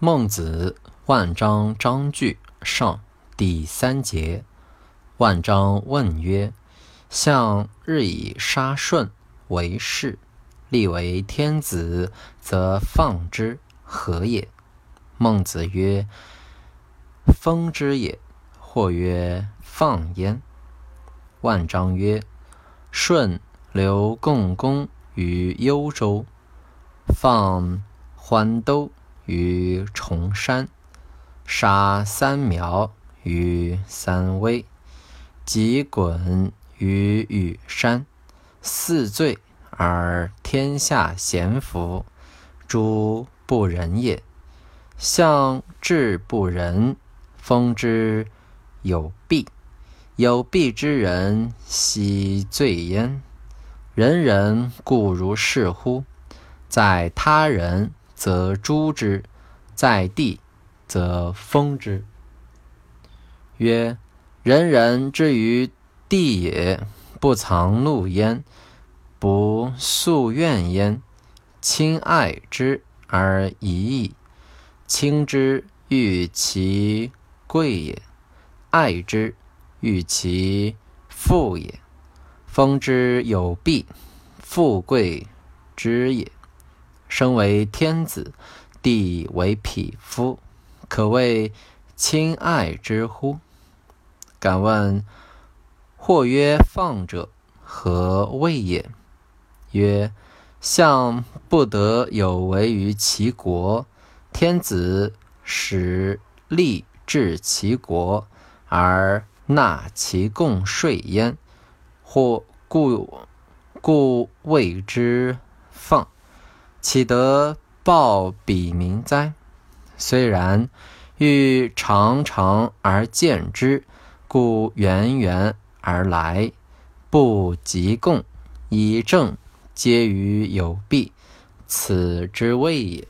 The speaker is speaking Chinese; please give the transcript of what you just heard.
孟子《万章章句上》第三节。万章问曰：“向日以杀舜为事，立为天子，则放之，何也？”孟子曰：“封之也。”或曰：“放焉。”万章曰：“舜留共工于幽州，放欢兜。”于崇山，杀三苗于三危，及鲧于羽山，四罪而天下咸服，诸不仁也。相志不仁，封之有弊。有弊之人，奚罪焉？人人固如是乎？在他人。则诛之，在地则封之。曰：人人之于地也，不藏怒焉，不诉怨焉，亲爱之而已矣。亲之，欲其贵也；爱之，欲其富也。封之有弊，富贵之也。身为天子，地为匹夫，可谓亲爱之乎？敢问：或曰放者，何谓也？曰：相不得有为于其国，天子使吏治其国，而纳其贡税焉，或故故谓之放。岂得报彼民哉？虽然，欲长长而见之，故源源而来，不及共，以正皆于有弊，此之谓也。